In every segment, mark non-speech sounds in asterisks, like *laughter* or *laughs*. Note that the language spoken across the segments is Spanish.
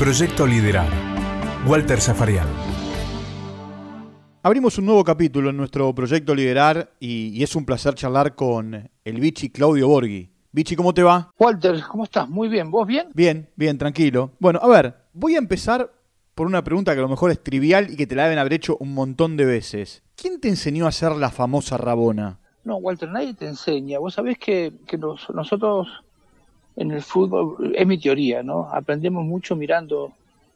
Proyecto Liderar. Walter Zafarian. Abrimos un nuevo capítulo en nuestro proyecto Liderar y, y es un placer charlar con el bichi Claudio Borghi. Bichi, ¿cómo te va? Walter, ¿cómo estás? Muy bien. ¿Vos bien? Bien, bien, tranquilo. Bueno, a ver, voy a empezar por una pregunta que a lo mejor es trivial y que te la deben haber hecho un montón de veces. ¿Quién te enseñó a hacer la famosa Rabona? No, Walter, nadie te enseña. Vos sabés que, que nos- nosotros en el fútbol, es mi teoría, ¿no? Aprendemos mucho mirando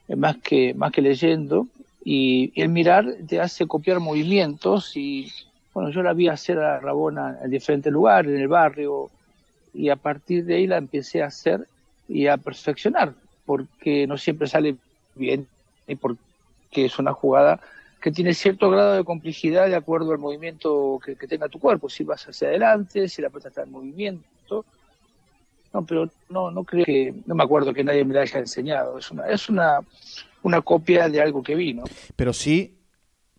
eh, más que, más que leyendo y, el mirar te hace copiar movimientos y, bueno, yo la vi hacer a Rabona en diferentes lugares, en el barrio, y a partir de ahí la empecé a hacer y a perfeccionar, porque no siempre sale bien y porque es una jugada que tiene cierto grado de complejidad de acuerdo al movimiento que, que tenga tu cuerpo, si vas hacia adelante, si la pelota está en movimiento. No, pero no, no creo que, no me acuerdo que nadie me la haya enseñado. Es una, es una, una copia de algo que vi, ¿no? Pero sí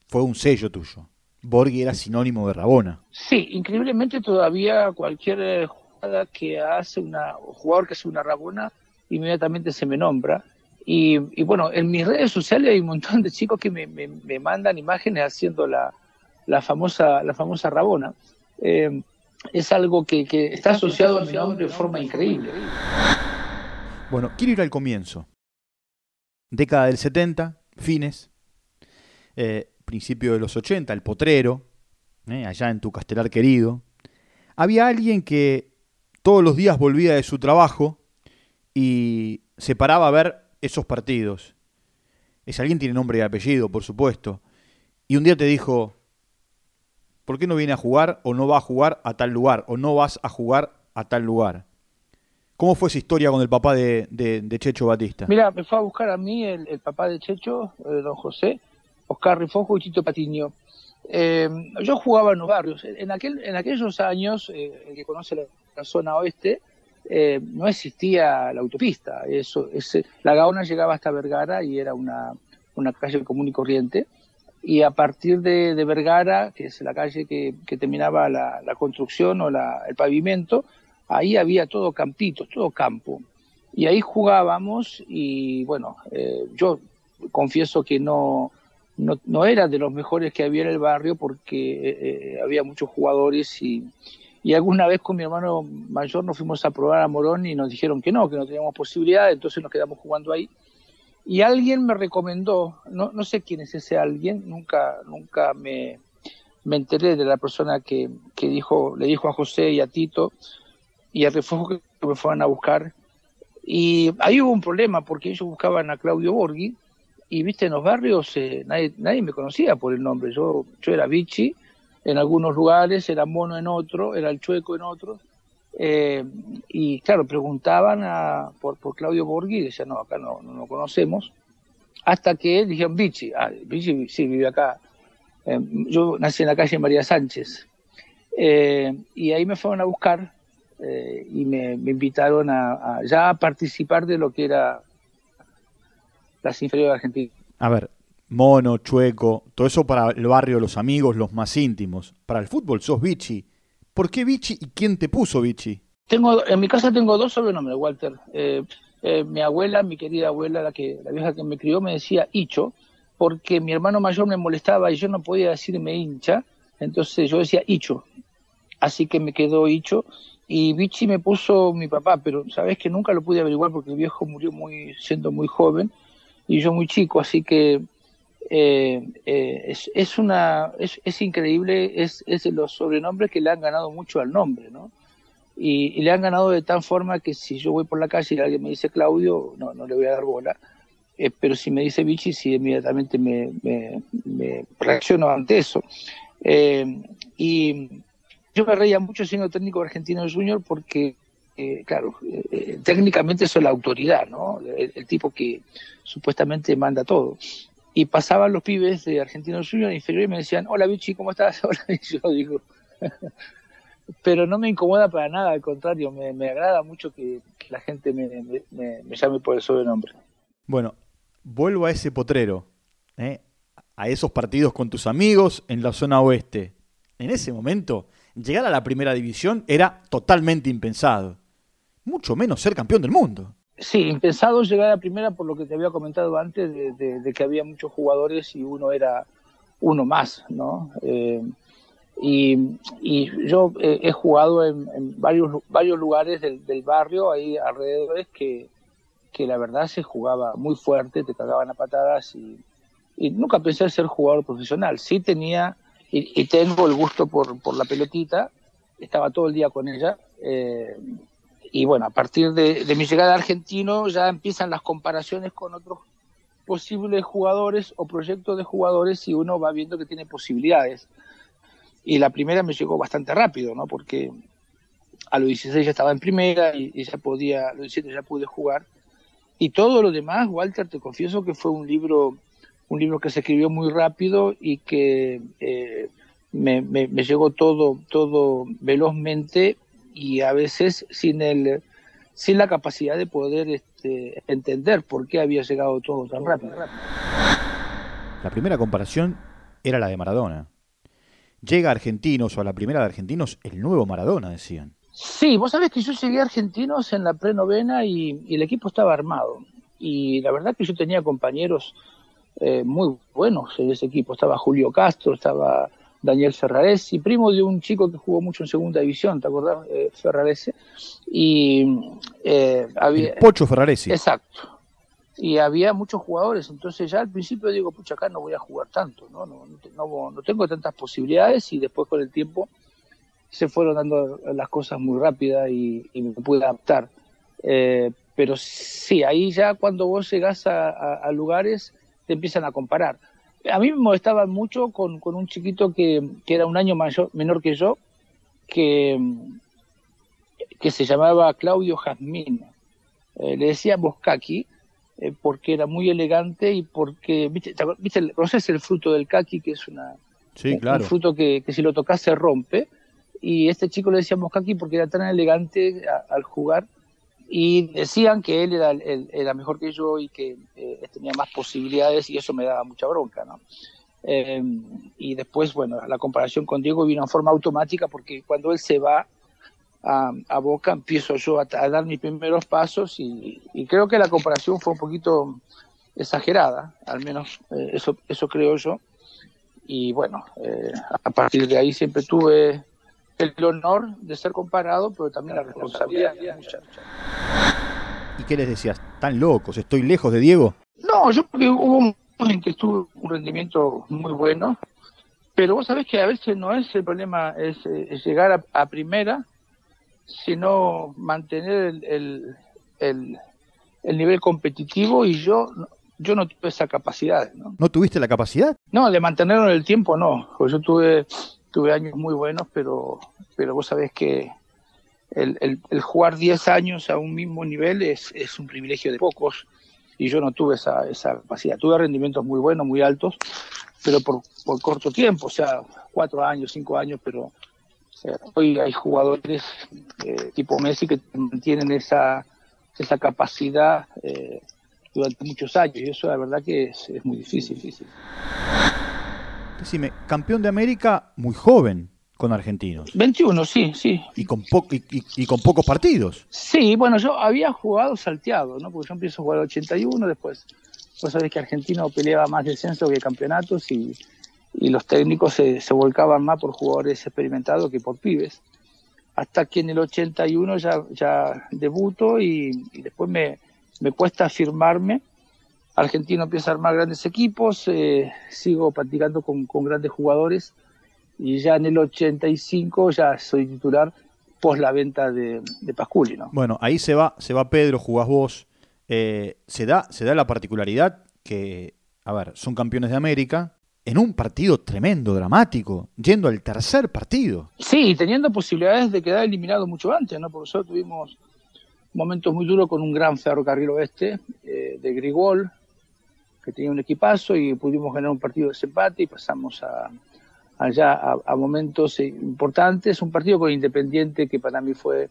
fue un sello tuyo. Borghi era sinónimo de Rabona. Sí, increíblemente todavía cualquier eh, jugada que hace una, o jugador que hace una rabona, inmediatamente se me nombra. Y, y bueno, en mis redes sociales hay un montón de chicos que me, me- me mandan imágenes haciendo la, la famosa, la famosa rabona. Eh, es algo que, que está asociado a mi nombre de forma increíble. Bueno, quiero ir al comienzo. Década del 70, fines. eh, principio de los 80, el potrero, eh, allá en tu castelar querido. Había alguien que todos los días volvía de su trabajo y se paraba a ver esos partidos. Ese alguien tiene nombre y apellido, por supuesto. Y un día te dijo, ¿por qué no viene a jugar o no va a jugar a tal lugar o no vas a jugar a tal lugar? ¿Cómo fue esa historia con el papá de, Checho Batista? Mira, me fue a buscar a mí el, papá de Checho, eh, don José, Oscar Rifojo y Tito Patiño. Eh, yo jugaba en los barrios. En, aquel, en aquellos años, eh, el que conoce la, zona oeste, eh, no existía la autopista. Eso, ese- la Gaona llegaba hasta Vergara y era una calle común y corriente. Y a partir de, de Vergara, que es la calle que, que terminaba la, la construcción o la- el pavimento, ahí había todo campitos, todo campo y ahí jugábamos y bueno, eh, yo confieso que no, no, no era de los mejores que había en el barrio porque eh, había muchos jugadores y, y alguna vez con mi hermano mayor nos fuimos a probar a Morón y nos dijeron que no, que no teníamos posibilidad, entonces nos quedamos jugando ahí. Y alguien me recomendó, no, no sé quién es ese alguien, nunca, nunca me, me enteré de la persona que, que dijo, le dijo a José y a Tito y a Refugio que me fueron a buscar y ahí hubo un problema porque ellos buscaban a Claudio Borghi y viste en los barrios eh, nadie, nadie me conocía por el nombre. Yo, yo era Vichy en algunos lugares, era Mono en otro, era el Chueco en otros. Eh, y claro, preguntaban a, por, por Claudio Borghi y decían, no, acá no, no lo conocemos. Hasta que dijeron Vichy, ah, sí vive acá. Eh, yo nací en la calle María Sánchez. Eh, y ahí me fueron a buscar eh, y me, invitaron a, a ya a participar de lo que era las inferiores de Argentina. A ver, mono, chueco, todo eso para el barrio, los amigos, los más íntimos. Para el fútbol sos Vichy. ¿Por qué Vichy y quién te puso Vichy? Tengo, en mi casa tengo dos sobrenombres, Walter. Eh, eh, mi abuela, mi querida abuela, la que la vieja que me crió, me decía Icho, porque mi hermano mayor me molestaba y yo no podía decirme hincha, entonces yo decía Icho. Así que me quedó Icho. Y Vichy me puso mi papá, pero sabes que nunca lo pude averiguar porque el viejo murió muy siendo muy joven y yo muy chico, así que eh, eh, es, es una es, es increíble, es, es los sobrenombres que le han ganado mucho al nombre, ¿no? Y, le han ganado de tal forma que si yo voy por la calle y alguien me dice Claudio, no, no le voy a dar bola. Eh, pero si me dice Vichy, sí, inmediatamente me, me, me reacciono ante eso. Eh, y yo me reía mucho siendo técnico argentino junior porque, claro, técnicamente soy la autoridad, ¿no? El, el, tipo que supuestamente manda todo. Y pasaban los pibes de Argentino Junior inferior y me decían, hola Vichy, ¿cómo estás? *laughs* Hola, y yo digo, *laughs* pero no me incomoda para nada, al contrario, me, agrada mucho que, que la gente me, me, me, llame por el sobrenombre. Bueno, vuelvo a ese potrero, ¿eh? a esos partidos con tus amigos en la zona oeste. En ese momento, llegar a la primera división era totalmente impensado. Mucho menos ser campeón del mundo. Sí, impensado llegar a primera por lo que te había comentado antes, de, que había muchos jugadores y uno era uno más, ¿no? Eh, y, yo he jugado en, varios, varios lugares del, barrio, ahí alrededor, que, que la verdad se jugaba muy fuerte, te cagaban a patadas y, nunca pensé en ser jugador profesional. Sí tenía y, tengo el gusto por, por, la pelotita, estaba todo el día con ella. Eh, y bueno, a partir de, mi llegada a Argentino ya empiezan las comparaciones con otros posibles jugadores o proyectos de jugadores y uno va viendo que tiene posibilidades. Y la primera me llegó bastante rápido, ¿no? Porque a los 16 ya estaba en primera y, ya podía, a los 17 ya pude jugar. Y todo lo demás, Walter, te confieso que fue un libro, un libro que se escribió muy rápido y que eh, me, me, me, llegó todo, todo velozmente y a veces sin el sin la capacidad de poder este, entender por qué había llegado todo tan rápido. La primera comparación era la de Maradona. Llega a Argentinos o a la primera de Argentinos el nuevo Maradona, decían. Sí, vos sabés que yo llegué a Argentinos en la prenovena y, y el equipo estaba armado. Y la verdad que yo tenía compañeros eh, muy buenos en ese equipo. Estaba Julio Castro, estaba Daniel Ferraresi, primo de un chico que jugó mucho en segunda división, ¿te acordás? Eh, Ferraresi. Y eh, había. Pocho Ferraresi. Exacto. Y había muchos jugadores, entonces ya al principio digo, pucha, acá no voy a jugar tanto, ¿no? No, no, no tengo tantas posibilidades y después con el tiempo se fueron dando las cosas muy rápidas y, me pude adaptar. Eh, pero sí, ahí ya cuando vos llegás a lugares te empiezan a comparar a mí me molestaba mucho con, un chiquito que, era un año mayor, menor que yo, que, que se llamaba Claudio Jazmín. Eh, le decía Boscaki eh, porque era muy elegante y porque, ¿viste, ¿viste conoces el fruto del kaki, que es una, un fruto que, si lo tocas se rompe? Y este chico le decía Boscaki porque era tan elegante al jugar y decían que él era, era mejor que yo y que eh, tenía más posibilidades y eso me daba mucha bronca, ¿no? Eh, y después, bueno, la comparación con Diego vino en forma automática porque cuando él se va a, Boca empiezo yo a, dar mis primeros pasos y, creo que la comparación fue un poquito exagerada, al menos eh, eso, eso creo yo. Y bueno, a partir de ahí siempre tuve el honor de ser comparado, pero también la responsabilidad. ¿Y qué les decías? ¿Tan locos? ¿Estoy lejos de Diego? No, yo porque hubo un momento en que tuve un rendimiento muy bueno, pero vos sabés que a veces no es el problema es, llegar a, primera, sino mantener el, el, el, nivel competitivo y yo yo no tuve esa capacidad. ¿no? ¿No tuviste la capacidad? No, de mantenerlo en el tiempo no. Yo tuve tuve años muy buenos, pero, pero vos sabés que el, el, jugar 10 años a un mismo nivel es, es, un privilegio de pocos y yo no tuve esa, esa capacidad. Tuve rendimientos muy buenos, muy altos, pero por, por corto tiempo, o sea, cuatro años, cinco años, pero hoy hay jugadores eh, tipo Messi que mantienen esa, esa capacidad eh, durante muchos años y eso la verdad que es, es muy difícil. difícil. Decime, campeón de América muy joven con argentinos. 21, sí, sí. Y con, y, con pocos partidos. Sí, bueno, yo había jugado salteado, ¿no? Porque yo empiezo a jugar el 81, después vos sabés que Argentino peleaba más descenso que campeonatos y, los técnicos se, volcaban más por jugadores experimentados que por pibes. Hasta que en el 81 ya, ya debuto y, después me, me cuesta firmarme Argentino empieza a armar grandes equipos, eh, sigo practicando con, grandes jugadores y ya en el 85 ya soy titular pos la venta de, de Pasculi. ¿no? Bueno, ahí se va, se va Pedro, jugás vos. Eh, se, da, se da la particularidad que, a ver, son campeones de América en un partido tremendo, dramático, yendo al tercer partido. Sí, teniendo posibilidades de quedar eliminado mucho antes, ¿no? Por eso tuvimos momentos muy duros con un gran ferrocarril oeste eh, de Grigol, que tenía un equipazo y pudimos ganar un partido de desempate y pasamos a, allá a, momentos importantes. Un partido con Independiente que para mí fue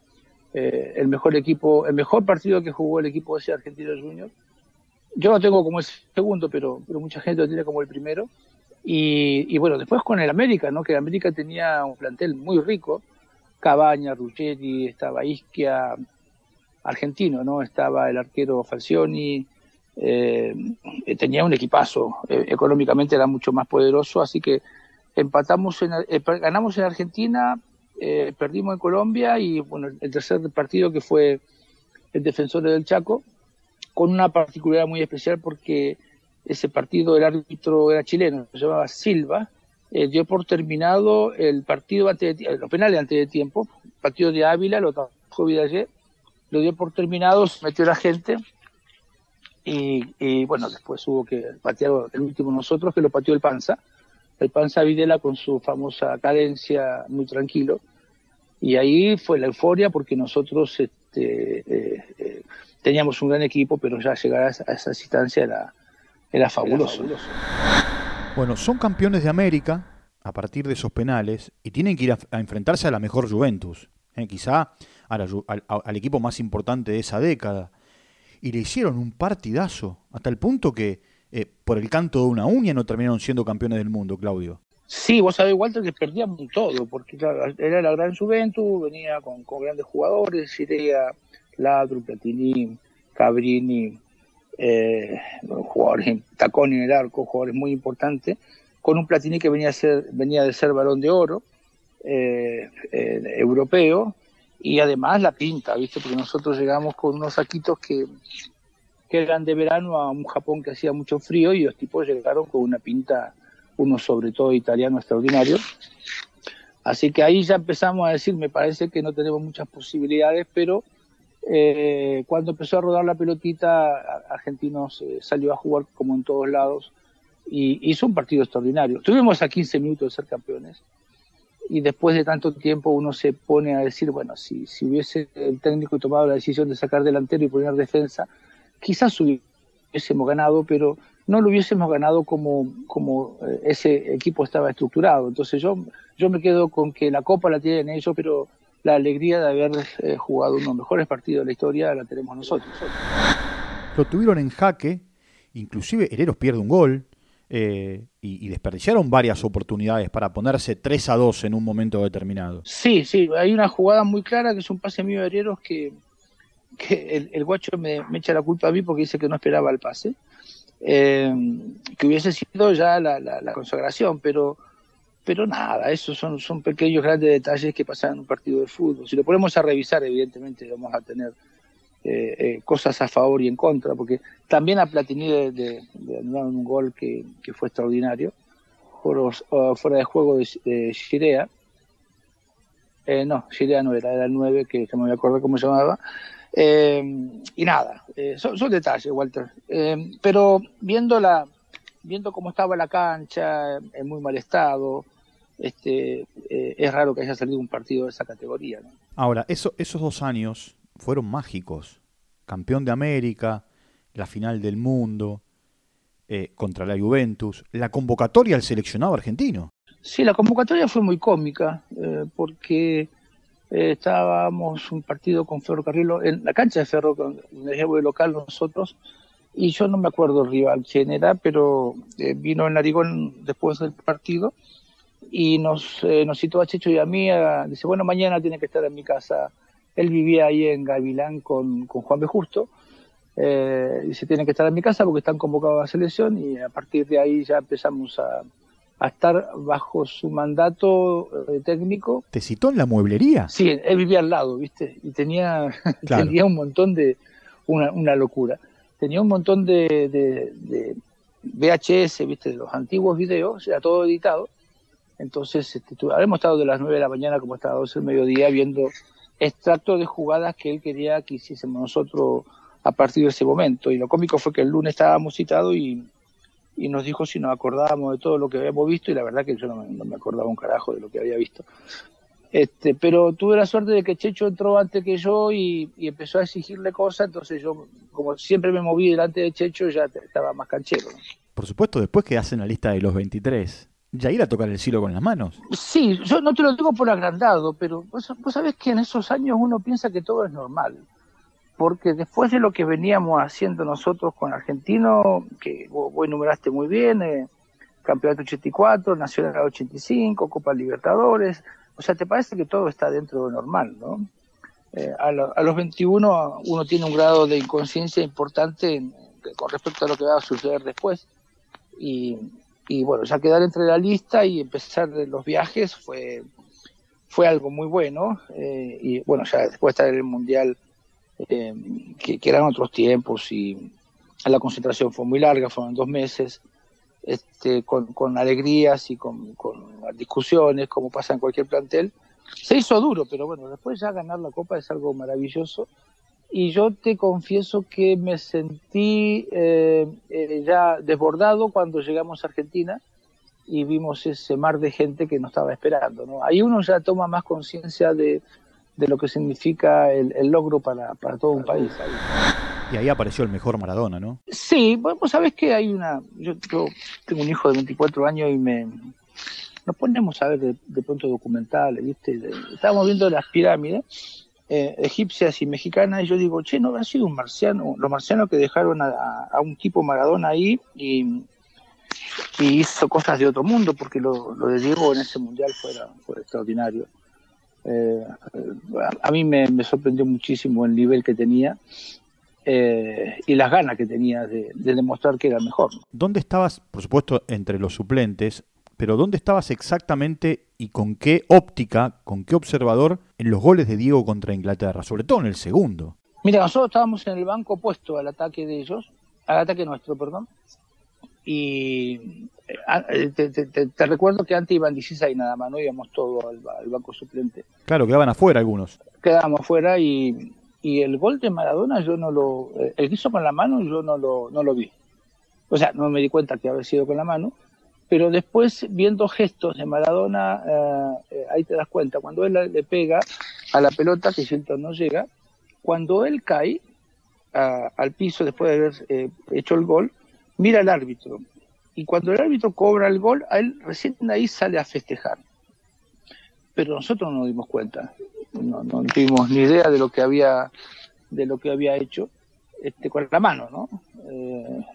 eh, el mejor equipo, el mejor partido que jugó el equipo de ese Argentino Junior. Yo lo tengo como el segundo, pero, mucha gente lo tiene como el primero. Y, bueno, después con el América, ¿no? que el América tenía un plantel muy rico. Cabaña, Ruggeri, estaba Isquia, argentino, ¿no? Estaba el arquero Falcioni, eh, tenía un equipazo, eh, económicamente era mucho más poderoso, así que empatamos, en, eh, ganamos en Argentina, perdimos en Colombia y bueno, el tercer partido que fue el defensor del Chaco, con una particularidad muy especial porque ese partido el árbitro era chileno, se llamaba Silva, dio por terminado el partido antes de, los penales antes de tiempo, partido de Ávila, lo trajo Vidal lo dio por terminado, se metió la gente y, bueno, después hubo que patear el último nosotros, que lo pateó el Panza, el Panza Videla con su famosa cadencia muy tranquilo. Y ahí fue la euforia porque nosotros este, eh, eh, teníamos un gran equipo, pero ya llegar a esa, instancia era, era fabuloso. Bueno, son campeones de América a partir de esos penales y tienen que ir a, enfrentarse a la mejor Juventus, ¿eh? quizá al equipo más importante de esa década y le hicieron un partidazo, hasta el punto que eh, por el canto de una uña no terminaron siendo campeones del mundo, Claudio. Sí, vos sabés, Walter, que perdían todo, porque era la gran Juventus, venía con, grandes jugadores, Sirea, Ladru, Platini, Cabrini, eh, jugadores, Tacón en el arco, jugadores muy importantes, con un Platini que venía, a ser, venía de ser balón de oro, eh, europeo, y además la pinta, ¿viste? Porque nosotros llegamos con unos saquitos que, que eran de verano a un Japón que hacía mucho frío y los tipos llegaron con una pinta, uno sobre todo italiano extraordinario. Así que ahí ya empezamos a decir, me parece que no tenemos muchas posibilidades, pero eh, cuando empezó a rodar la pelotita, Argentinos salió a jugar como en todos lados y hizo un partido extraordinario. Tuvimos a 15 minutos de ser campeones y después de tanto tiempo uno se pone a decir, bueno, si, si hubiese el técnico tomado la decisión de sacar delantero y poner defensa, quizás hubiésemos ganado, pero no lo hubiésemos ganado como, como eh, ese equipo estaba estructurado. Entonces yo, yo me quedo con que la copa la tienen ellos, pero la alegría de haber eh, jugado uno de los mejores partidos de la historia la tenemos nosotros. Lo tuvieron en jaque, inclusive Hereros pierde un gol, eh, y, desperdiciaron varias oportunidades para ponerse 3 a 2 en un momento determinado. Sí, sí, hay una jugada muy clara que es un pase mío de Herreros que, el, guacho me, echa la culpa a mí porque dice que no esperaba el pase, eh, que hubiese sido ya la, la, consagración, pero pero nada, esos son, son pequeños grandes detalles que pasan en un partido de fútbol. Si lo ponemos a revisar, evidentemente vamos a tener eh, eh, cosas a favor y en contra, porque también a Platini de, de, un gol que, fue extraordinario, fuera de juego de, de eh, no, Shirea no era, era el 9, que, no me acuerdo cómo se llamaba. y nada, son, detalles, Walter. pero viendo, la, viendo cómo estaba la cancha, en muy mal estado, este, es raro que haya salido un partido de esa categoría. Ahora, eso, esos dos años fueron mágicos. Campeón de América, la final del mundo eh, contra la Juventus, la convocatoria al seleccionado argentino. Sí, la convocatoria fue muy cómica, eh, porque eh, estábamos un partido con Ferrocarril en la cancha de Ferro, donde llevo de local nosotros, y yo no me acuerdo el rival quién era, pero vino en Narigón después del partido y nos, nos citó a Checho y a mí, dice, bueno, mañana tiene que estar en mi casa él vivía ahí en Gavilán con, Juan B. Justo. Eh, y se tiene que estar en mi casa porque están convocados a la selección y a partir de ahí ya empezamos a, estar bajo su mandato eh, técnico. ¿Te citó en la mueblería? Sí, él vivía al lado, ¿viste? Y tenía, *laughs* tenía un montón de, una, una locura, tenía un montón de, de, VHS, ¿viste? De los antiguos videos, ya todo editado. Entonces, este, habremos estado de las 9 de la mañana como hasta las 12 del mediodía viendo extracto de jugadas que él quería que hiciésemos nosotros a partir de ese momento. Y lo cómico fue que el lunes estábamos citados y, y nos dijo si nos acordábamos de todo lo que habíamos visto y la verdad que yo no me, acordaba un carajo de lo que había visto. Este, pero tuve la suerte de que Checho entró antes que yo y, y, empezó a exigirle cosas, entonces yo, como siempre me moví delante de Checho, ya estaba más canchero. Por supuesto, después que hacen la lista de los 23, ya ir a tocar el cielo con las manos. Sí, yo no te lo digo por agrandado, pero vos, sabés que en esos años uno piensa que todo es normal. Porque después de lo que veníamos haciendo nosotros con Argentino, que vos, enumeraste muy bien, eh, Campeonato 84, Nacional 85, Copa Libertadores, o sea, te parece que todo está dentro de lo normal, ¿no? eh, a, los 21 uno tiene un grado de inconsciencia importante con respecto a lo que va a suceder después. Y, bueno, ya quedar entre la lista y empezar los viajes fue, fue algo muy bueno. Eh, y bueno, ya después de estar en el Mundial, eh, que, eran otros tiempos y la concentración fue muy larga, fueron dos meses. Este, con, con alegrías y con, con discusiones, como pasa en cualquier plantel, se hizo duro, pero bueno, después ya ganar la copa es algo maravilloso. Y yo te confieso que me sentí eh, eh, ya desbordado cuando llegamos a Argentina y vimos ese mar de gente que nos estaba esperando. ¿no? Ahí uno ya toma más conciencia de, de, lo que significa el, logro para, para, todo un país. Y ahí apareció el mejor Maradona, ¿no? Sí, vos sabés que hay una... Yo, yo tengo un hijo de 24 años y me, nos ponemos a ver de, pronto documentales, ¿viste? Estábamos viendo las pirámides eh, egipcias y mexicanas y yo digo, che, no habrá sido un marciano, los marcianos que dejaron a, un tipo Maradona ahí y, hizo cosas de otro mundo, porque lo, de Diego en ese mundial fue, extraordinario. Eh, a, mí me, sorprendió muchísimo el nivel que tenía eh, y las ganas que tenía de, demostrar que era mejor. ¿Dónde estabas, por supuesto, entre los suplentes? Pero ¿dónde estabas exactamente y con qué óptica, con qué observador en los goles de Diego contra Inglaterra, sobre todo en el segundo? Mira, nosotros estábamos en el banco opuesto al ataque de ellos, al ataque nuestro, perdón, y eh, eh, te, recuerdo que antes iban 16 nada más, no íbamos todos al, banco suplente. Claro, quedaban afuera algunos. Quedábamos afuera y, y el gol de Maradona yo no lo, eh, el que hizo con la mano yo no lo, no lo vi. O sea, no me di cuenta que había sido con la mano, pero después viendo gestos de Maradona, eh, eh, ahí te das cuenta, cuando él le pega a la pelota, que Shelton no llega, cuando él cae al piso después de haber eh, hecho el gol, mira al árbitro. Y cuando el árbitro cobra el gol, a él recién ahí sale a festejar. Pero nosotros no nos dimos cuenta, no, no tuvimos ni idea de lo que había, de lo que había hecho este, con la mano, ¿no?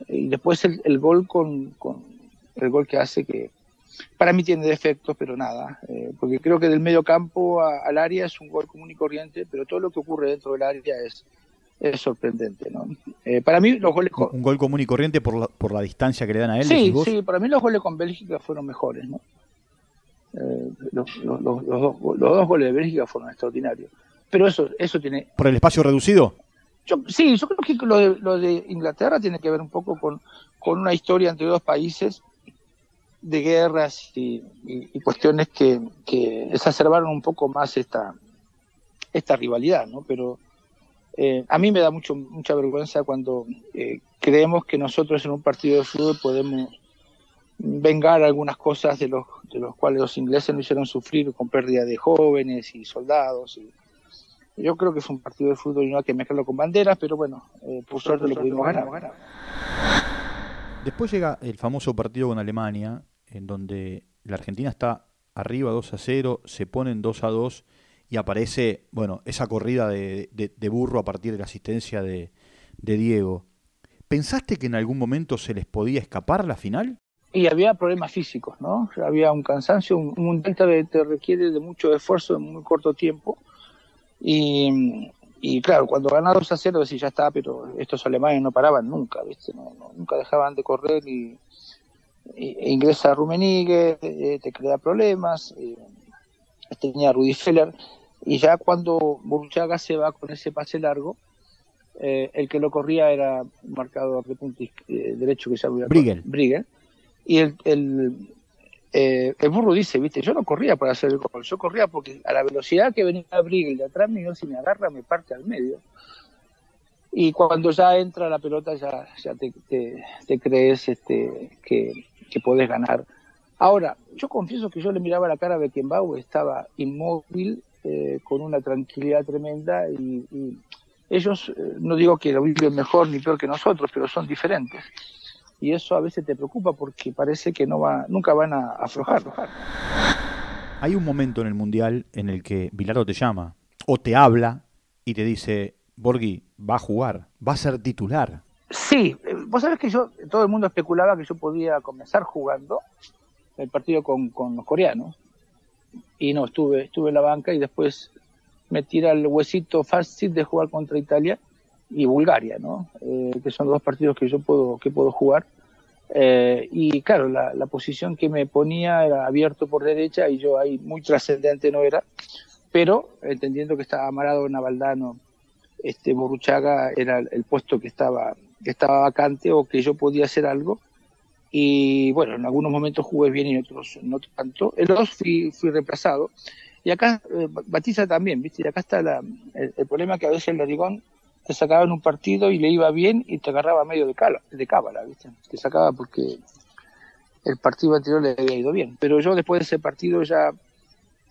y después el, gol con el gol que hace que para mí tiene defectos, pero nada, eh, porque creo que del medio campo al área es un gol común y corriente, pero todo lo que ocurre dentro del área es, es sorprendente, ¿no? Eh, para mí los goles... Un gol común y corriente por la, por la distancia que le dan a él. Sí, sí, para mí los goles con Bélgica fueron mejores, ¿no? Eh, los, los, los, dos, los, dos, goles de Bélgica fueron extraordinarios. Pero eso, eso tiene... ¿Por el espacio reducido? Yo, sí, yo creo que lo de, lo de Inglaterra tiene que ver un poco con, con una historia entre dos países de guerras y, cuestiones que, exacerbaron un poco más esta, esta rivalidad, ¿no? Pero eh, a mí me da mucho, mucha vergüenza cuando eh, creemos que nosotros en un partido de fútbol podemos vengar algunas cosas de los, de los cuales los ingleses nos hicieron sufrir con pérdida de jóvenes y soldados. Y, yo creo que es un partido de fútbol y no hay que mezclarlo con banderas, pero bueno, eh, por suerte lo pudimos ganar. Después llega el famoso partido con Alemania, en donde la Argentina está arriba 2 a 0, se ponen 2 a 2 y aparece, bueno, esa corrida de, burro a partir de la asistencia de, Diego. ¿Pensaste que en algún momento se les podía escapar la final? Y había problemas físicos, ¿no? Había un cansancio, un, un delta que te requiere de mucho esfuerzo en muy corto tiempo. Y, y claro, cuando ganas 2 a 0, decís, ya está, pero estos alemanes no paraban nunca, ¿viste? No, nunca dejaban de correr y, ingresa Rumenigue, eh, te crea problemas, eh, tenía Rudy Feller, y ya cuando Burchaga se va con ese pase largo, eh, el que lo corría era un marcador de punto derecho que se llama Brigel. y el, el, el, burro dice, viste, yo no corría para hacer el gol, yo corría porque a la velocidad que venía Brigel de atrás mío, si me agarra me parte al medio. Y cuando ya entra la pelota ya, ya te, te crees este, que, que podés ganar. Ahora, yo confieso que yo le miraba la cara a Beckenbauer, estaba inmóvil, eh, con una tranquilidad tremenda y, ellos, eh, no digo que lo viven mejor ni peor que nosotros, pero son diferentes. Y eso a veces te preocupa porque parece que no va, nunca van a aflojar. Hay un momento en el Mundial en el que Bilardo te llama o te habla y te dice, Borghi, va a jugar, va a ser titular. Sí, eh, vos sabés que yo, todo el mundo especulaba que yo podía comenzar jugando el partido con, con los coreanos. Y no, estuve, estuve en la banca y después me tira el huesito fácil de jugar contra Italia y Bulgaria, ¿no? Eh, que son dos partidos que yo puedo, que puedo jugar. Eh, y claro, la, la, posición que me ponía era abierto por derecha y yo ahí muy trascendente no era, pero entendiendo que estaba amarado Navaldano, este Boruchaga era el puesto que estaba, que estaba vacante o que yo podía hacer algo. Y bueno, en algunos momentos jugué bien y en otros no tanto. En los dos fui, fui reemplazado. Y acá, eh, Batista también, ¿viste? Y acá está la, el, el, problema que a veces el Larigón te sacaba en un partido y le iba bien y te agarraba medio de, cala, de cábala, ¿viste? Te sacaba porque el partido anterior le había ido bien. Pero yo después de ese partido ya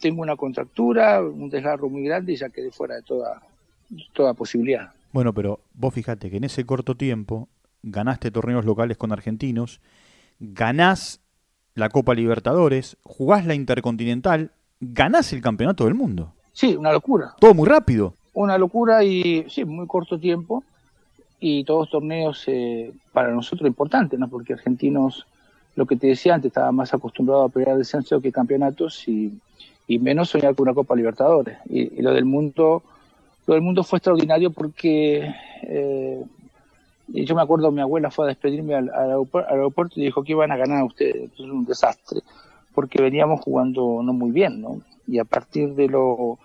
tengo una contractura, un desgarro muy grande y ya quedé fuera de toda, toda posibilidad. Bueno, pero vos fíjate que en ese corto tiempo ganaste torneos locales con argentinos, ganás la Copa Libertadores, jugás la Intercontinental, ganás el Campeonato del Mundo. Sí, una locura. Todo muy rápido. Una locura y sí, muy corto tiempo y todos torneos eh, para nosotros importantes, ¿no? Porque argentinos, lo que te decía antes, estaba más acostumbrado a pelear descenso que campeonatos y, y menos soñar con una Copa Libertadores. Y, y, lo del mundo, lo del mundo fue extraordinario porque eh, yo me acuerdo mi abuela fue a despedirme al, al, aeropuerto, al, aeropuerto, y dijo que iban a ganar ustedes. Es un desastre porque veníamos jugando no muy bien, ¿no? Y a partir de lo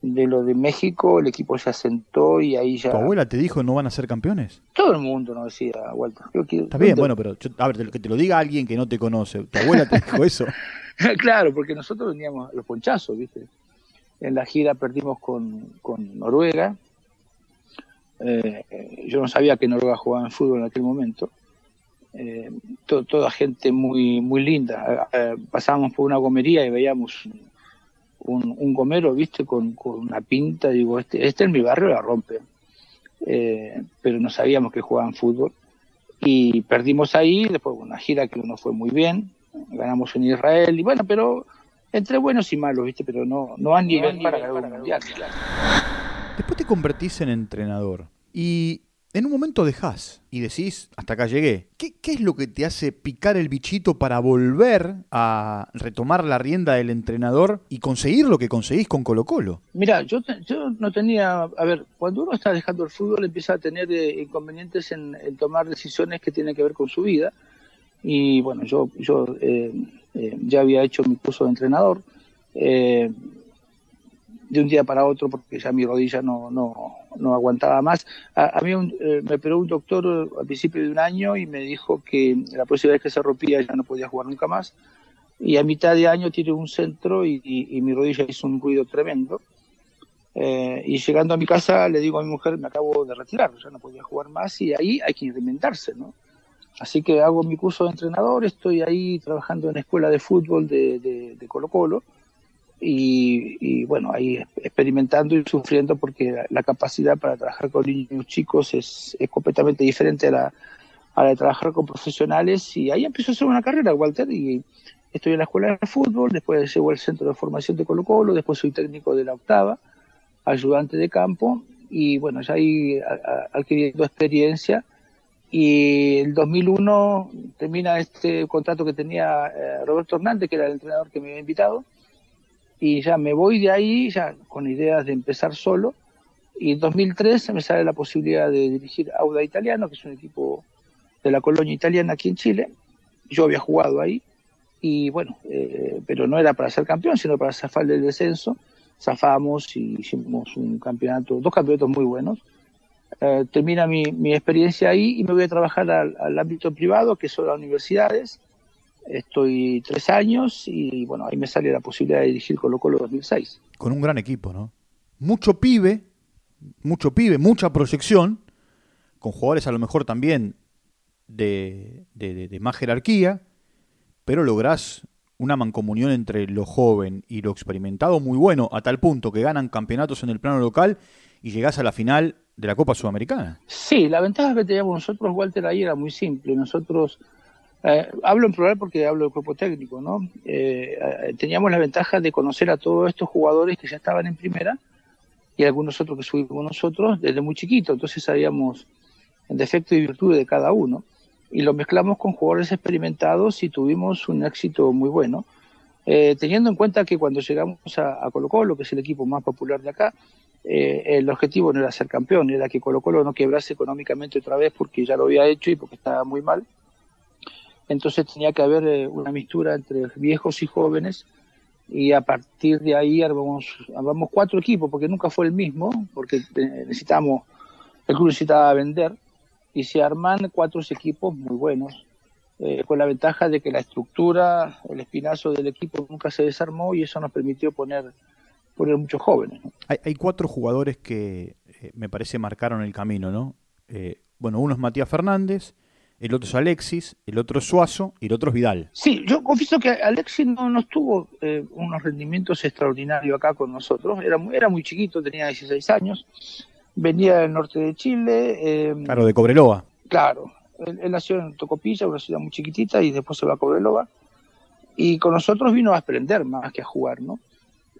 de lo de México, el equipo se asentó y ahí ya... ¿Tu abuela te dijo no van a ser campeones? Todo el mundo nos decía, Walter. Que, Está bien, bueno, pero yo, a ver, que te lo diga alguien que no te conoce. ¿Tu abuela te dijo eso? *laughs* claro, porque nosotros veníamos los ponchazos, ¿viste? En la gira perdimos con, con Noruega. Eh, yo no sabía que Noruega jugaba en fútbol en aquel momento. Eh, to, toda gente muy muy linda. Eh, pasábamos por una gomería y veíamos un, un gomero, viste, con, con, una pinta, digo, este, este en mi barrio la rompe. Eh, pero no sabíamos que jugaban fútbol. Y perdimos ahí, después una gira que no fue muy bien, ganamos en Israel, y bueno, pero entre buenos y malos, viste, pero no, no han nivel para un mundial. Después te convertís en entrenador. Y en un momento dejás y decís, hasta acá llegué. ¿Qué, ¿Qué, es lo que te hace picar el bichito para volver a retomar la rienda del entrenador y conseguir lo que conseguís con Colo Colo? Mira, yo, yo no tenía, a ver, cuando uno está dejando el fútbol empieza a tener eh, inconvenientes en, en, tomar decisiones que tienen que ver con su vida. Y bueno, yo, yo eh, eh, ya había hecho mi curso de entrenador. Eh, de un día para otro porque ya mi rodilla no, no, no aguantaba más. A, a mí un, eh, me operó un doctor al principio de un año y me dijo que la próxima vez que se rompía ya no podía jugar nunca más. Y a mitad de año tiré un centro y mi rodilla hizo un ruido tremendo. Eh, y llegando a mi casa le digo a mi mujer, me acabo de retirar, ya no podía jugar más y ahí hay que reinventarse, ¿no? Así que hago mi curso de entrenador, estoy ahí trabajando en la escuela de fútbol de, de, de Colo Colo y, y, bueno, ahí experimentando y sufriendo porque la, la, capacidad para trabajar con niños chicos es, es completamente diferente a la, a la, de trabajar con profesionales y ahí empezó a hacer una carrera, Walter, y estoy en la escuela de fútbol, después llego al centro de formación de Colo Colo, después soy técnico de la octava, ayudante de campo y bueno, ya ahí adquiriendo experiencia y el 2001 termina este contrato que tenía eh, Roberto Hernández, que era el entrenador que me había invitado, y ya me voy de ahí ya con ideas de empezar solo y en 2003 me sale la posibilidad de dirigir Auda Italiano, que es un equipo de la colonia italiana aquí en Chile. Yo había jugado ahí y bueno, eh, pero no era para ser campeón, sino para zafar del descenso. Zafamos y hicimos un campeonato, dos campeonatos muy buenos. Eh, termina mi, experiencia ahí y me voy a trabajar al, ámbito privado, que son las universidades, Estoy tres años y bueno, ahí me sale la posibilidad de dirigir Colo Colo 2006. Con un gran equipo, ¿no? Mucho pibe, mucho pibe, mucha proyección, con jugadores a lo mejor también de, de más jerarquía, pero lográs una mancomunión entre lo joven y lo experimentado muy bueno, a tal punto que ganan campeonatos en el plano local y llegás a la final de la Copa Sudamericana. Sí, la ventaja que teníamos nosotros, Walter, ahí era muy simple. Nosotros eh, hablo en plural porque hablo del cuerpo técnico, ¿no? Eh, teníamos la ventaja de conocer a todos estos jugadores que ya estaban en primera y algunos otros que subimos nosotros desde muy chiquito, entonces sabíamos el defecto y virtud de cada uno y lo mezclamos con jugadores experimentados y tuvimos un éxito muy bueno. Eh, teniendo en cuenta que cuando llegamos a, Colo Colo, que es el equipo más popular de acá, eh, el objetivo no era ser campeón, era que Colo Colo no quebrase económicamente otra vez porque ya lo había hecho y porque estaba muy mal. Entonces tenía que haber eh, una mistura entre viejos y jóvenes y a partir de ahí armamos, armamos cuatro equipos porque nunca fue el mismo, porque necesitamos, el club necesitaba vender y se arman cuatro equipos muy buenos eh, con la ventaja de que la estructura, el espinazo del equipo nunca se desarmó y eso nos permitió poner, poner muchos jóvenes. Hay, cuatro jugadores que eh, me parece marcaron el camino, ¿no? Eh, bueno, uno es Matías Fernández, el otro es Alexis, el otro es Suazo y el otro es Vidal. Sí, yo confieso que Alexis no, no tuvo unos rendimientos extraordinarios acá con nosotros, era, era muy chiquito, tenía 16 años, venía del norte de Chile. claro, de Cobreloa. Claro, él, nació en Tocopilla, una ciudad muy chiquitita, y después se va a Cobreloa. Y con nosotros vino a aprender más que a jugar, ¿no?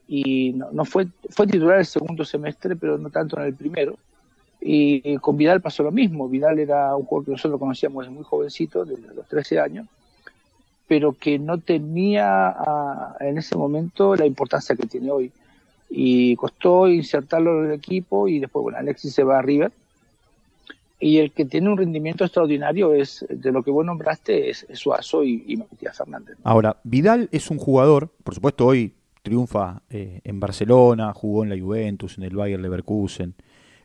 Y no, fue, fue titular el segundo semestre, pero no tanto en el primero. Y, con Vidal pasó lo mismo. Vidal era un jugador que nosotros conocíamos desde muy jovencito, desde los 13 años, pero que no tenía en ese momento la importancia que tiene hoy. Y costó insertarlo en el equipo y después, bueno, Alexis se va a River y el que tiene un rendimiento extraordinario es, de lo que vos nombraste, es, Suazo y, Matías Fernández. Ahora, Vidal es un jugador, por supuesto hoy triunfa eh, en Barcelona, jugó en la Juventus, en el Bayern Leverkusen.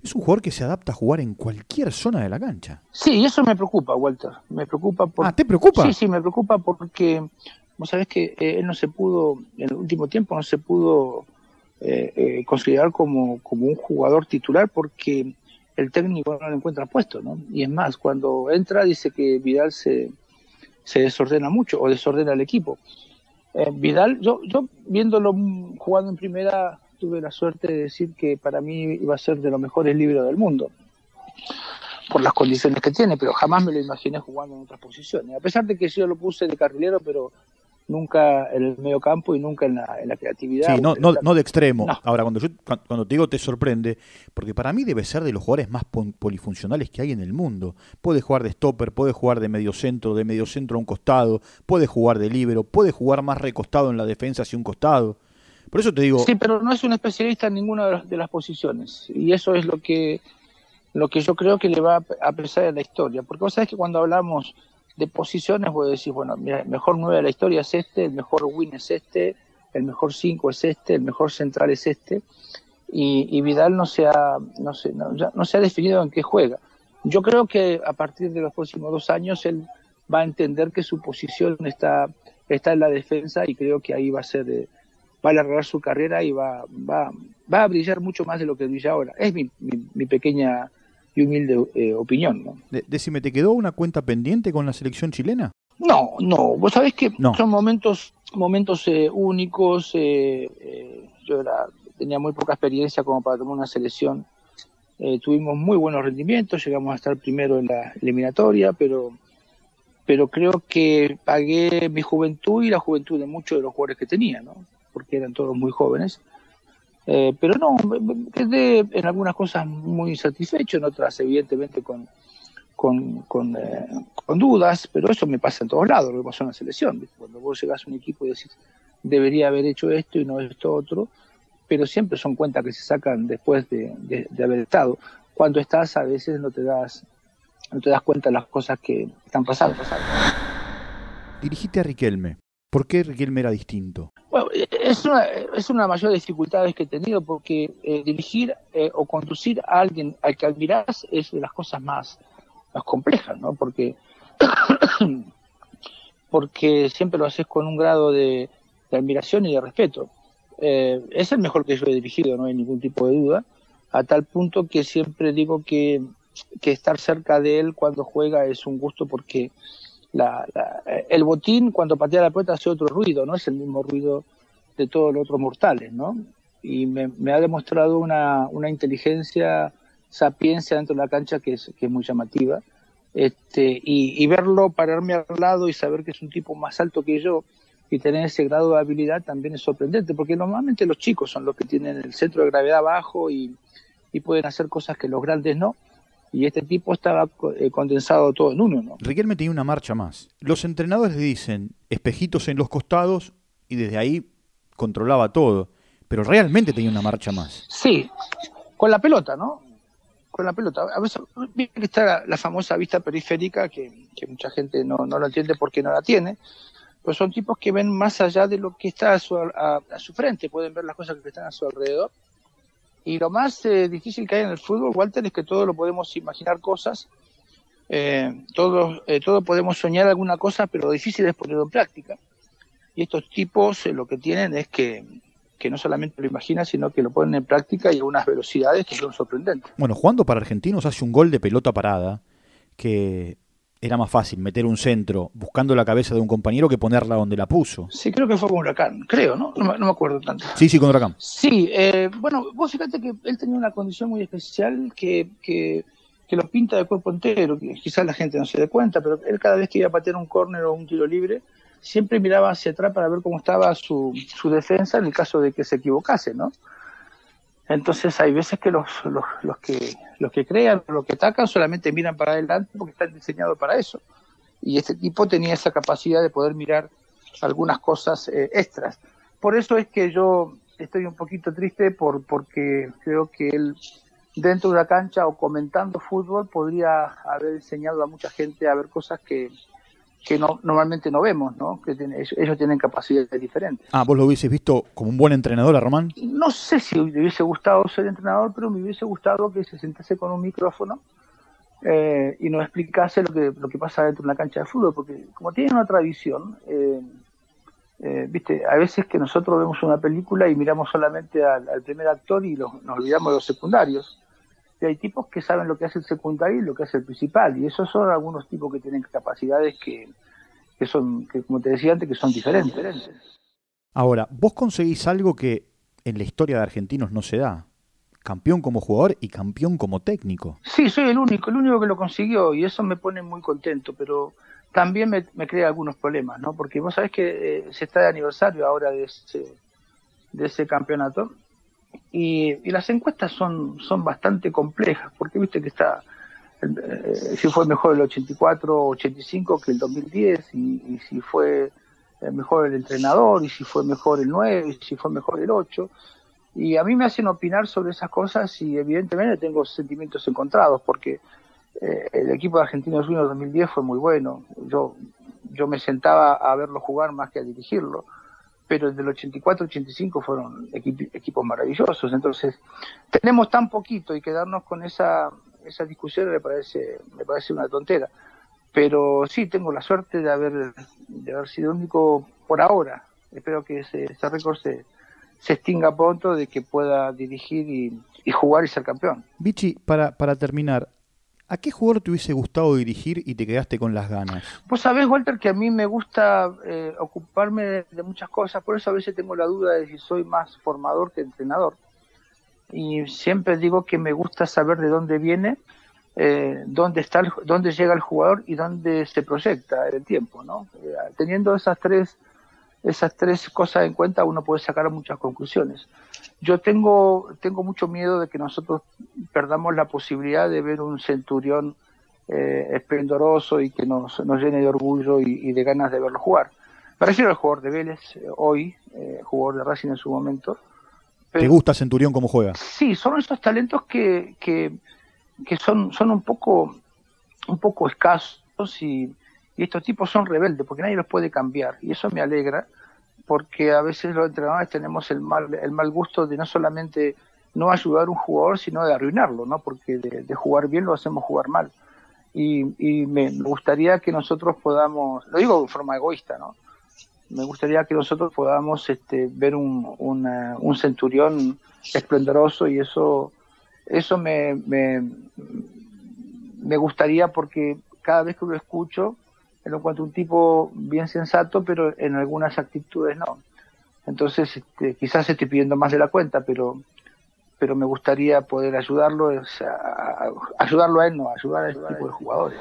Es un jugador que se adapta a jugar en cualquier zona de la cancha. Sí, eso me preocupa, Walter. Me preocupa por... Ah, ¿te preocupa? Sí, sí, me preocupa porque vos sabés que eh, él no se pudo, en el último tiempo no se pudo eh, considerar como, como un jugador titular porque el técnico no lo encuentra puesto, ¿no? Y es más, cuando entra dice que Vidal se, se desordena mucho o desordena el equipo. Eh, Vidal, yo, yo viéndolo jugando en primera, tuve la suerte de decir que para mí iba a ser de los mejores libros del mundo, por las condiciones que tiene, pero jamás me lo imaginé jugando en otras posiciones. A pesar de que yo lo puse de carrilero, pero nunca en el medio campo y nunca en la, en la creatividad. Sí, no, no, no de extremo. Ahora, cuando, yo, cuando te digo te sorprende, porque para mí debe ser de los jugadores más polifuncionales que hay en el mundo. Puede jugar de stopper, puede jugar de medio centro, de medio centro a un costado, puede jugar de libero, puede jugar más recostado en la defensa hacia un costado. Por eso te digo... Sí, pero no es un especialista en ninguna de las, de las posiciones. Y eso es lo que, lo que yo creo que le va a pesar en la historia. Porque vos sabés que cuando hablamos de posiciones, voy a decir, bueno, mira, el mejor 9 de la historia es este, el mejor win es este, el mejor 5 es este, el mejor central es este, y, Vidal no se, ha, no, se, no, se ha definido en qué juega. Yo creo que a partir de los próximos dos años él va a entender que su posición está, está en la defensa y creo que ahí va a ser, eh, va a alargar su carrera y va, va, va a brillar mucho más de lo que brilla ahora. Es mi, mi pequeña y humilde eh, opinión. ¿no? decime, ¿te quedó una cuenta pendiente con la selección chilena? No, no, vos sabés que son momentos momentos eh, únicos. Eh, yo tenía muy poca experiencia como para tomar una selección. tuvimos muy buenos rendimientos, llegamos a estar primero en la eliminatoria, pero pero creo que pagué mi juventud y la juventud de muchos de los jugadores que tenía, ¿no? porque eran todos muy jóvenes eh, pero no, quedé en algunas cosas muy satisfecho, en otras evidentemente con, con, con, eh, con, dudas, pero eso me pasa en todos lados, lo que pasó en la selección. Cuando vos llegás a un equipo y decís, debería haber hecho esto y no esto otro, pero siempre son cuentas que se sacan después de, de, haber estado. Cuando estás a veces no te das no te das cuenta de las cosas que están pasando. pasando. Dirigiste a Riquelme. ¿Por qué Riquelme era distinto? Bueno, es una, es una de las mayores dificultades que he tenido porque eh, dirigir eh, o conducir a alguien al que admiras es de las cosas más, más complejas, ¿no? Porque, *coughs* porque siempre lo haces con un grado de, admiración y de respeto. Eh, es el mejor que yo he dirigido, no hay ningún tipo de duda, a tal punto que siempre digo que, que estar cerca de él cuando juega es un gusto porque la, el botín cuando patea la puerta hace otro ruido, no es el mismo ruido de todos los otros mortales, ¿no? Y me, ha demostrado una, una, inteligencia, sapiencia dentro de la cancha que es, que es muy llamativa. Este, y, verlo pararme al lado y saber que es un tipo más alto que yo y tener ese grado de habilidad también es sorprendente, porque normalmente los chicos son los que tienen el centro de gravedad bajo y, y pueden hacer cosas que los grandes no y este tipo estaba eh, condensado todo en uno. ¿no? Riquelme tenía una marcha más. Los entrenadores le dicen espejitos en los costados y desde ahí controlaba todo. Pero realmente tenía una marcha más. Sí, con la pelota, ¿no? Con la pelota. A veces está la, famosa vista periférica que, mucha gente no, no lo entiende porque no la tiene. Pero son tipos que ven más allá de lo que está a su, a su frente, pueden ver las cosas que están a su alrededor y lo más eh, difícil que hay en el fútbol, Walter, es que todos lo podemos imaginar cosas, eh, todos, eh, todos podemos soñar alguna cosa, pero lo difícil es ponerlo en práctica. Y estos tipos lo que tienen es que, que no solamente lo imaginan, sino que lo ponen en práctica y a unas velocidades que son sorprendentes. Bueno, jugando para Argentinos hace un gol de pelota parada que era más fácil meter un centro buscando la cabeza de un compañero que ponerla donde la puso. Sí, creo que fue con Huracán, creo, ¿no? No, me acuerdo tanto. Sí, sí, con Huracán. Sí, eh, bueno, vos fíjate que él tenía una condición muy especial que, que, que lo pinta de cuerpo entero, que quizás la gente no se dé cuenta, pero él cada vez que iba a patear un córner o un tiro libre, siempre miraba hacia atrás para ver cómo estaba su, su defensa en el caso de que se equivocase, ¿no? Entonces hay veces que los, los, los que los que crean, los que atacan, solamente miran para adelante porque están diseñados para eso. Y este tipo tenía esa capacidad de poder mirar algunas cosas eh, extras. Por eso es que yo estoy un poquito triste por porque creo que él dentro de la cancha o comentando fútbol podría haber enseñado a mucha gente a ver cosas que, que no, normalmente no vemos, ¿no? Que ellos tienen capacidades diferentes. Ah, vos lo hubieses visto como un buen entrenador a Román. No sé si me hubiese gustado ser entrenador, pero me hubiese gustado que se sentase con un micrófono eh, y nos explicase lo que, lo que pasa dentro de una cancha de fútbol, porque como tiene una tradición, eh, eh, viste, a veces que nosotros vemos una película y miramos solamente al, primer actor y nos olvidamos de los secundarios hay tipos que saben lo que hace el secundario y lo que hace el principal, y esos son algunos tipos que tienen capacidades que, que son, que como te decía antes, que son diferentes. Ahora, vos conseguís algo que en la historia de argentinos no se da. Campeón como jugador y campeón como técnico. Sí, soy el único, el único que lo consiguió y eso me pone muy contento, pero también me, crea algunos problemas, ¿no? Porque vos sabés que eh, se está de aniversario ahora de ese, de ese campeonato y, las encuestas son, son bastante complejas, porque viste que está, eh, si fue mejor el 84 85 que el 2010, y, si fue eh, mejor el entrenador, y si fue mejor el 9, y si fue mejor el 8. Y a mí me hacen opinar sobre esas cosas y evidentemente tengo sentimientos encontrados, porque eh, el equipo de Argentinos Juniors 2010 fue muy bueno. Yo, yo me sentaba a verlo jugar más que a dirigirlo pero desde el 84-85 fueron equipos maravillosos. Entonces, tenemos tan poquito y quedarnos con esa, esa discusión me parece, me parece una tontera. Pero sí, tengo la suerte de haber, de haber sido único por ahora. Espero que ese, récord se, se extinga pronto, de que pueda dirigir y, y jugar y ser campeón. Vichy, para, para terminar, ¿A qué jugador te hubiese gustado dirigir y te quedaste con las ganas? Pues sabés, Walter, que a mí me gusta eh, ocuparme de, muchas cosas, por eso a veces tengo la duda de si soy más formador que entrenador. Y siempre digo que me gusta saber de dónde viene, eh, dónde está, dónde llega el jugador y dónde se proyecta el tiempo, ¿no? Eh, teniendo esas tres esas tres cosas en cuenta uno puede sacar muchas conclusiones. Yo tengo, tengo mucho miedo de que nosotros perdamos la posibilidad de ver un centurión eh, esplendoroso y que nos, nos llene de orgullo y, de ganas de verlo jugar. Me refiero al jugador de Vélez eh, hoy, eh, jugador de Racing en su momento. ¿Te gusta Centurión cómo juega? Sí, son esos talentos que, que, que son, son un poco un poco escasos y, y estos tipos son rebeldes porque nadie los puede cambiar y eso me alegra porque a veces los entrenadores tenemos el mal, el mal gusto de no solamente no ayudar a un jugador, sino de arruinarlo, ¿no? Porque de, jugar bien lo hacemos jugar mal. Y, me, gustaría que nosotros podamos, lo digo de forma egoísta, ¿no? Me gustaría que nosotros podamos este, ver un, un centurión esplendoroso y eso, eso me, me gustaría porque cada vez que lo escucho en lo cuanto un tipo bien sensato, pero en algunas actitudes no. Entonces, este, quizás estoy pidiendo más de la cuenta, pero pero me gustaría poder ayudarlo, ayudarlo a él, no, ayudar a este tipo de jugadores.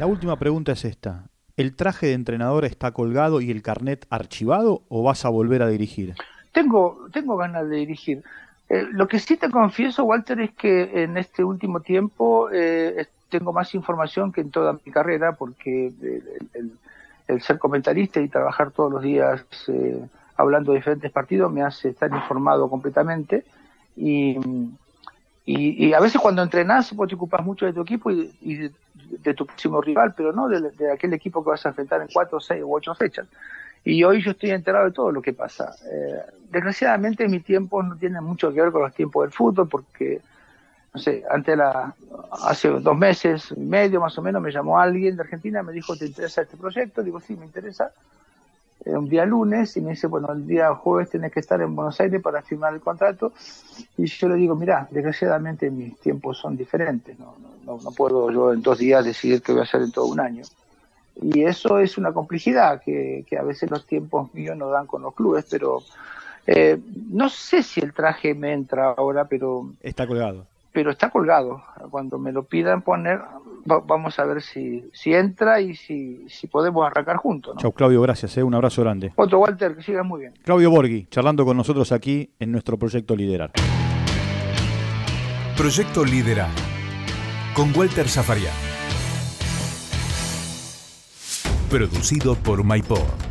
La última pregunta es esta. ¿El traje de entrenador está colgado y el carnet archivado o vas a volver a dirigir? Tengo, tengo ganas de dirigir. Eh, lo que sí te confieso, Walter, es que en este último tiempo eh, tengo más información que en toda mi carrera porque el, el ser comentarista y trabajar todos los días eh, hablando de diferentes partidos me hace estar informado completamente y, y, a veces cuando entrenás vos te ocupas mucho de tu equipo y, de, tu próximo rival, pero no de, aquel equipo que vas a enfrentar en cuatro, seis u ocho fechas. Y hoy yo estoy enterado de todo lo que pasa. Eh, desgraciadamente mi tiempo no tiene mucho que ver con los tiempos del fútbol porque no sé, antes la, hace dos meses y medio más o menos me llamó alguien de Argentina, me dijo, ¿te interesa este proyecto? Digo, sí, me interesa. Eh, un día lunes y me dice, bueno, el día jueves tenés que estar en Buenos Aires para firmar el contrato. Y yo le digo, mira, desgraciadamente mis tiempos son diferentes, no, no, no puedo yo en dos días decidir qué voy a hacer en todo un año. Y eso es una complejidad que, que a veces los tiempos míos no dan con los clubes, pero eh, no sé si el traje me entra ahora, pero... Está colgado pero está colgado. Cuando me lo pidan poner, vamos a ver si, si entra y si, si podemos arrancar juntos. Chau, Claudio, gracias. Eh, un abrazo grande. Otro, Walter, que siga muy bien. Claudio Borghi, charlando con nosotros aquí en nuestro proyecto Liderar. Proyecto Liderar, con Walter Zafarian. Producido por MyPod.